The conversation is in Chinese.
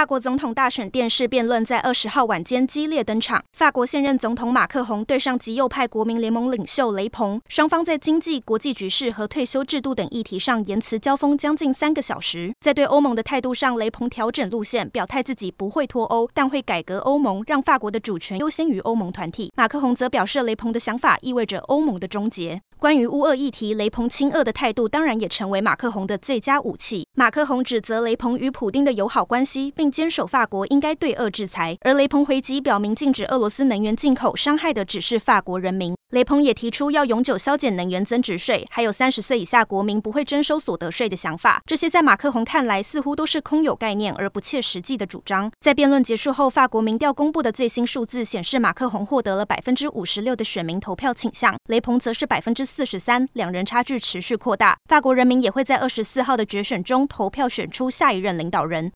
法国总统大选电视辩论在二十号晚间激烈登场。法国现任总统马克宏对上极右派国民联盟领袖雷鹏，双方在经济、国际局势和退休制度等议题上言辞交锋将近三个小时。在对欧盟的态度上，雷鹏调整路线，表态自己不会脱欧，但会改革欧盟，让法国的主权优先于欧盟团体。马克宏则表示，雷鹏的想法意味着欧盟的终结。关于乌俄议题，雷鹏亲俄的态度当然也成为马克宏的最佳武器。马克宏指责雷鹏与普丁的友好关系。并坚守法国应该对俄制裁，而雷鹏回击表明禁止俄罗斯能源进口，伤害的只是法国人民。雷鹏也提出要永久削减能源增值税，还有三十岁以下国民不会征收所得税的想法。这些在马克宏看来似乎都是空有概念而不切实际的主张。在辩论结束后，法国民调公布的最新数字显示，马克宏获得了百分之五十六的选民投票倾向，雷鹏则是百分之四十三，两人差距持续扩大。法国人民也会在二十四号的决选中投票选出下一任领导人。